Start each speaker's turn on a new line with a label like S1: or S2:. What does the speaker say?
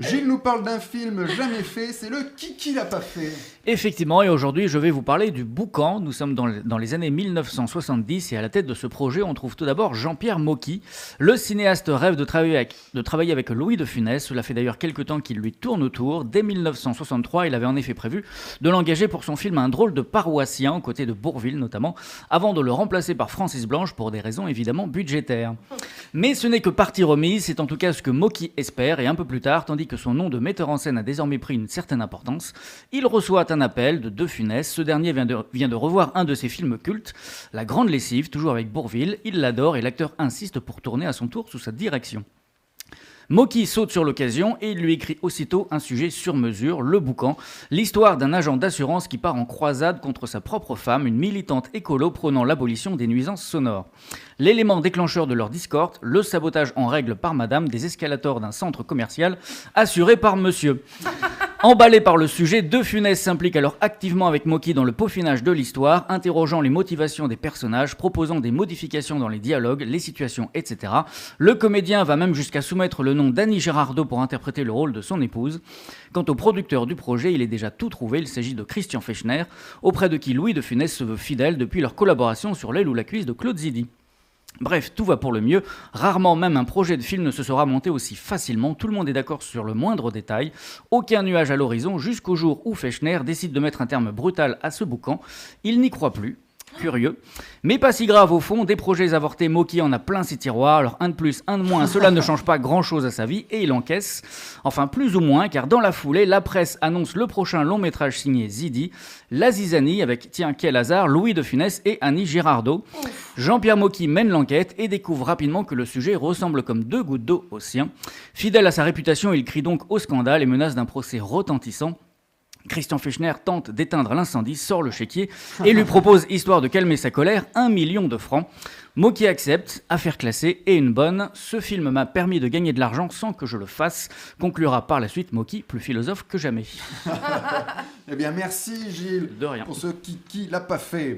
S1: Gilles nous parle d'un film jamais fait, c'est le Kiki l'a pas fait.
S2: Effectivement, et aujourd'hui je vais vous parler du Boucan. Nous sommes dans, les années 1970 et à la tête de ce projet on trouve tout d'abord Jean-Pierre Mocky. Le cinéaste rêve de travailler, avec, Louis de Funès. Cela fait d'ailleurs quelques temps qu'il lui tourne autour. Dès 1963, il avait en effet prévu de l'engager pour son film Un drôle de paroissien, aux côtés de Bourville notamment, avant de le remplacer par Francis Blanche pour des raisons évidemment budgétaires. Mais ce n'est que partie remise, c'est en tout cas ce que Mocky espère, et un peu plus tard, tandis que son nom de metteur en scène a désormais pris une certaine importance, il reçoit un appel de De Funès. Ce dernier vient de, vient de revoir un de ses films cultes, La Grande Lessive, toujours avec Bourville. Il l'adore et l'acteur insiste pour tourner à son tour sous sa direction. Moki saute sur l'occasion et il lui écrit aussitôt un sujet sur mesure, le boucan, l'histoire d'un agent d'assurance qui part en croisade contre sa propre femme, une militante écolo prônant l'abolition des nuisances sonores. L'élément déclencheur de leur discorde, le sabotage en règle par madame des escalators d'un centre commercial assuré par monsieur. Emballé par le sujet, De Funès s'implique alors activement avec Moki dans le peaufinage de l'histoire, interrogeant les motivations des personnages, proposant des modifications dans les dialogues, les situations, etc. Le comédien va même jusqu'à soumettre le nom d'Annie Gérardot pour interpréter le rôle de son épouse. Quant au producteur du projet, il est déjà tout trouvé, il s'agit de Christian Fechner, auprès de qui Louis De Funès se veut fidèle depuis leur collaboration sur l'aile ou la cuisse de Claude Zidi. Bref, tout va pour le mieux. Rarement même un projet de film ne se sera monté aussi facilement. Tout le monde est d'accord sur le moindre détail. Aucun nuage à l'horizon jusqu'au jour où Fechner décide de mettre un terme brutal à ce boucan. Il n'y croit plus. Curieux. Mais pas si grave au fond, des projets avortés, Moki en a plein ses tiroirs, alors un de plus, un de moins, cela ne change pas grand chose à sa vie et il encaisse. Enfin, plus ou moins, car dans la foulée, la presse annonce le prochain long métrage signé Zidi, La Zizanie, avec, tiens, quel hasard, Louis de Funès et Annie Girardot. Jean-Pierre Mocky mène l'enquête et découvre rapidement que le sujet ressemble comme deux gouttes d'eau au sien. Fidèle à sa réputation, il crie donc au scandale et menace d'un procès retentissant. Christian Fechner tente d'éteindre l'incendie, sort le chéquier et lui propose, histoire de calmer sa colère, un million de francs. Moki accepte, affaire classée et une bonne. Ce film m'a permis de gagner de l'argent sans que je le fasse, conclura par la suite Moki, plus philosophe que jamais.
S1: eh bien, merci Gilles.
S2: De rien.
S1: Pour ce qui, qui l'a pas fait.